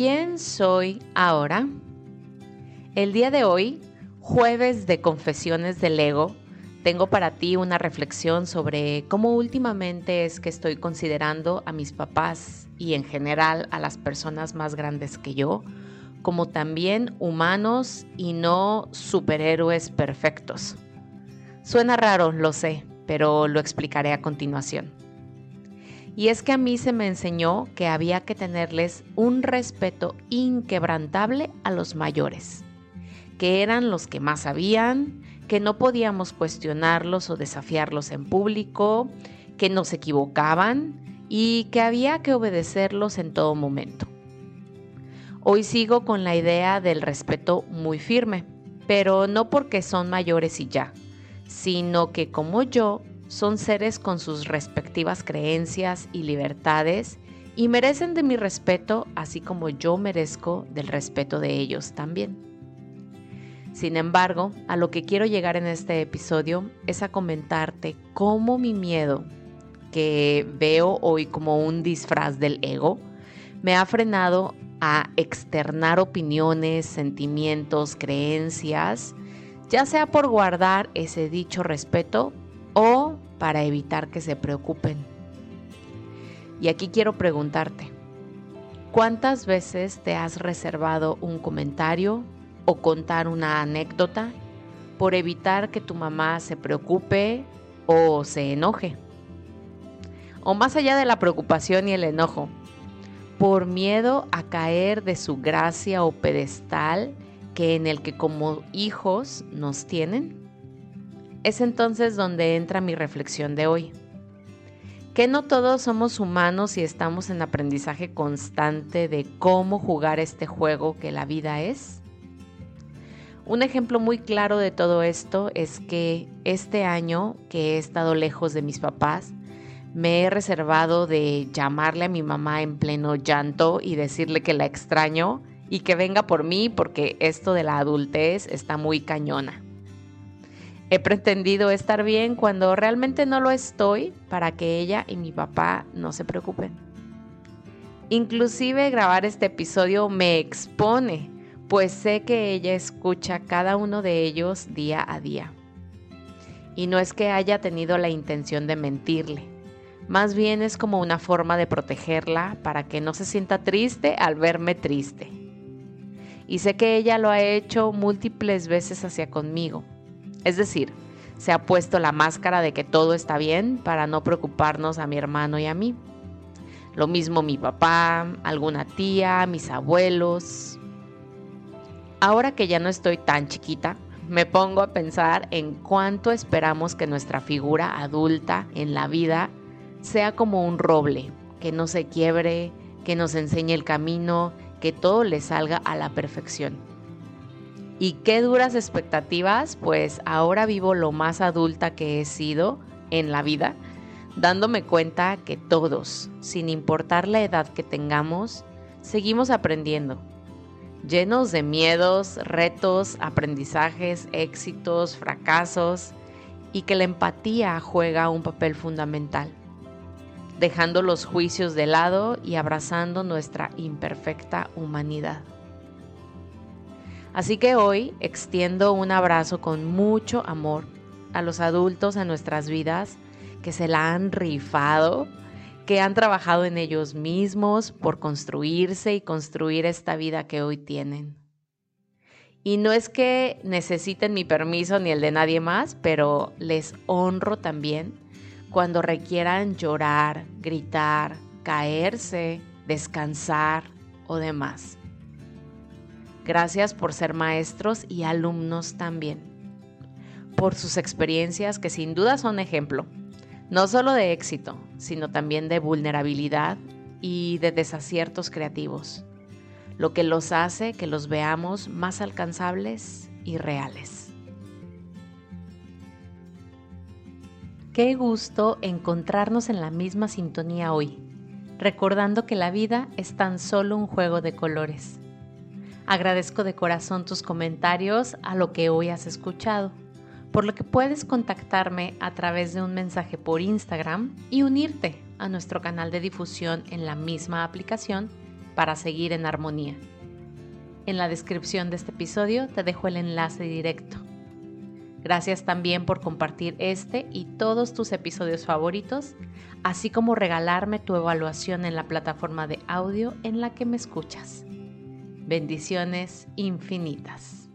¿Quién soy ahora? El día de hoy, jueves de confesiones del ego, tengo para ti una reflexión sobre cómo últimamente es que estoy considerando a mis papás y en general a las personas más grandes que yo como también humanos y no superhéroes perfectos. Suena raro, lo sé, pero lo explicaré a continuación. Y es que a mí se me enseñó que había que tenerles un respeto inquebrantable a los mayores, que eran los que más sabían, que no podíamos cuestionarlos o desafiarlos en público, que no se equivocaban y que había que obedecerlos en todo momento. Hoy sigo con la idea del respeto muy firme, pero no porque son mayores y ya, sino que como yo son seres con sus respectivas creencias y libertades y merecen de mi respeto así como yo merezco del respeto de ellos también. Sin embargo, a lo que quiero llegar en este episodio es a comentarte cómo mi miedo, que veo hoy como un disfraz del ego, me ha frenado a externar opiniones, sentimientos, creencias, ya sea por guardar ese dicho respeto o para evitar que se preocupen. Y aquí quiero preguntarte, ¿cuántas veces te has reservado un comentario o contar una anécdota por evitar que tu mamá se preocupe o se enoje? O más allá de la preocupación y el enojo, por miedo a caer de su gracia o pedestal que en el que como hijos nos tienen? Es entonces donde entra mi reflexión de hoy. Que no todos somos humanos y estamos en aprendizaje constante de cómo jugar este juego que la vida es. Un ejemplo muy claro de todo esto es que este año que he estado lejos de mis papás, me he reservado de llamarle a mi mamá en pleno llanto y decirle que la extraño y que venga por mí porque esto de la adultez está muy cañona. He pretendido estar bien cuando realmente no lo estoy para que ella y mi papá no se preocupen. Inclusive grabar este episodio me expone, pues sé que ella escucha cada uno de ellos día a día. Y no es que haya tenido la intención de mentirle, más bien es como una forma de protegerla para que no se sienta triste al verme triste. Y sé que ella lo ha hecho múltiples veces hacia conmigo. Es decir, se ha puesto la máscara de que todo está bien para no preocuparnos a mi hermano y a mí. Lo mismo mi papá, alguna tía, mis abuelos. Ahora que ya no estoy tan chiquita, me pongo a pensar en cuánto esperamos que nuestra figura adulta en la vida sea como un roble, que no se quiebre, que nos enseñe el camino, que todo le salga a la perfección. Y qué duras expectativas, pues ahora vivo lo más adulta que he sido en la vida, dándome cuenta que todos, sin importar la edad que tengamos, seguimos aprendiendo, llenos de miedos, retos, aprendizajes, éxitos, fracasos, y que la empatía juega un papel fundamental dejando los juicios de lado y abrazando nuestra imperfecta humanidad. Así que hoy extiendo un abrazo con mucho amor a los adultos en nuestras vidas que se la han rifado, que han trabajado en ellos mismos por construirse y construir esta vida que hoy tienen. Y no es que necesiten mi permiso ni el de nadie más, pero les honro también cuando requieran llorar, gritar, caerse, descansar o demás. Gracias por ser maestros y alumnos también, por sus experiencias que sin duda son ejemplo, no solo de éxito, sino también de vulnerabilidad y de desaciertos creativos, lo que los hace que los veamos más alcanzables y reales. Qué gusto encontrarnos en la misma sintonía hoy, recordando que la vida es tan solo un juego de colores. Agradezco de corazón tus comentarios a lo que hoy has escuchado, por lo que puedes contactarme a través de un mensaje por Instagram y unirte a nuestro canal de difusión en la misma aplicación para seguir en armonía. En la descripción de este episodio te dejo el enlace directo. Gracias también por compartir este y todos tus episodios favoritos, así como regalarme tu evaluación en la plataforma de audio en la que me escuchas. Bendiciones infinitas.